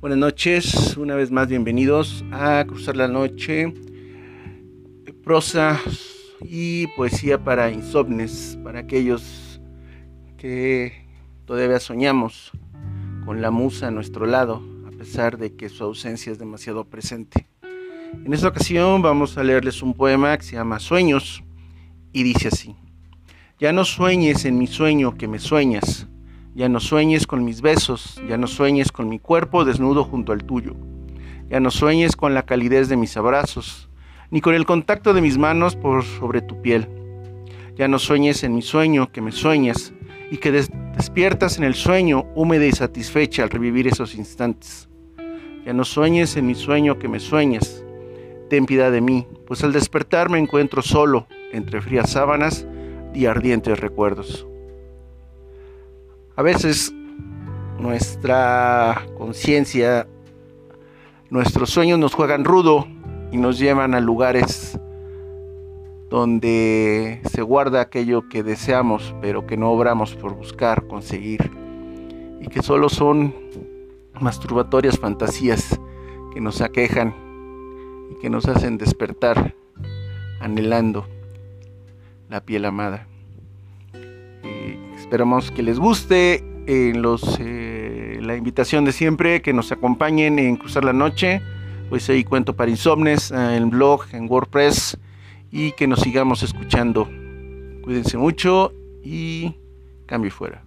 Buenas noches, una vez más bienvenidos a Cruzar la Noche, prosa y poesía para insomnes, para aquellos que todavía soñamos con la musa a nuestro lado, a pesar de que su ausencia es demasiado presente. En esta ocasión vamos a leerles un poema que se llama Sueños y dice así. Ya no sueñes en mi sueño que me sueñas, ya no sueñes con mis besos, ya no sueñes con mi cuerpo desnudo junto al tuyo. Ya no sueñes con la calidez de mis abrazos, ni con el contacto de mis manos por sobre tu piel. Ya no sueñes en mi sueño que me sueñas y que despiertas en el sueño húmeda y satisfecha al revivir esos instantes. Ya no sueñes en mi sueño que me sueñas. Ten piedad de mí, pues al despertar me encuentro solo entre frías sábanas y ardientes recuerdos. A veces nuestra conciencia, nuestros sueños nos juegan rudo y nos llevan a lugares donde se guarda aquello que deseamos, pero que no obramos por buscar, conseguir, y que solo son masturbatorias fantasías que nos aquejan y que nos hacen despertar anhelando la piel amada. Esperamos que les guste en los, eh, la invitación de siempre, que nos acompañen en Cruzar la Noche. Pues ahí cuento para insomnes, eh, en blog, en WordPress y que nos sigamos escuchando. Cuídense mucho y cambio fuera.